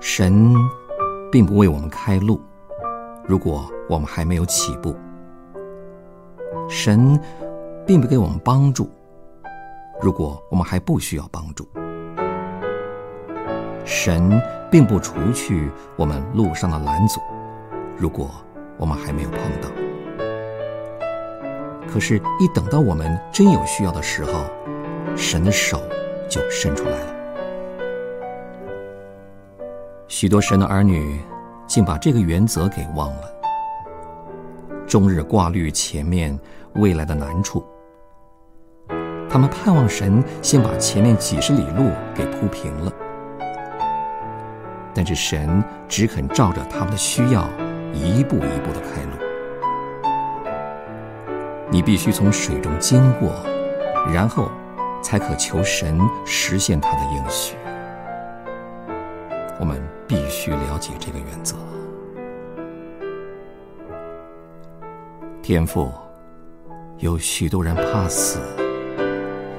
神并不为我们开路，如果我们还没有起步；神并不给我们帮助，如果我们还不需要帮助；神并不除去我们路上的拦阻，如果我们还没有碰到。可是，一等到我们真有需要的时候，神的手就伸出来了。许多神的儿女竟把这个原则给忘了，终日挂虑前面未来的难处。他们盼望神先把前面几十里路给铺平了，但是神只肯照着他们的需要，一步一步的开路。你必须从水中经过，然后才可求神实现他的应许。我们必须了解这个原则。天父，有许多人怕死，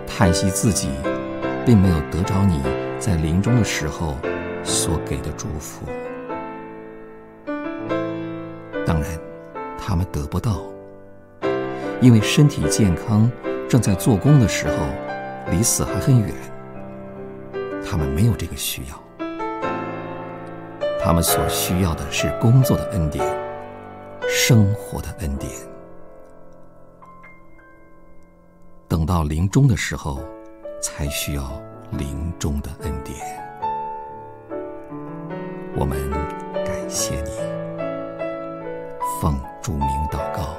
叹息自己并没有得着你在临终的时候所给的祝福。当然，他们得不到。因为身体健康，正在做工的时候，离死还很远。他们没有这个需要，他们所需要的是工作的恩典，生活的恩典。等到临终的时候，才需要临终的恩典。我们感谢你，奉主名祷告。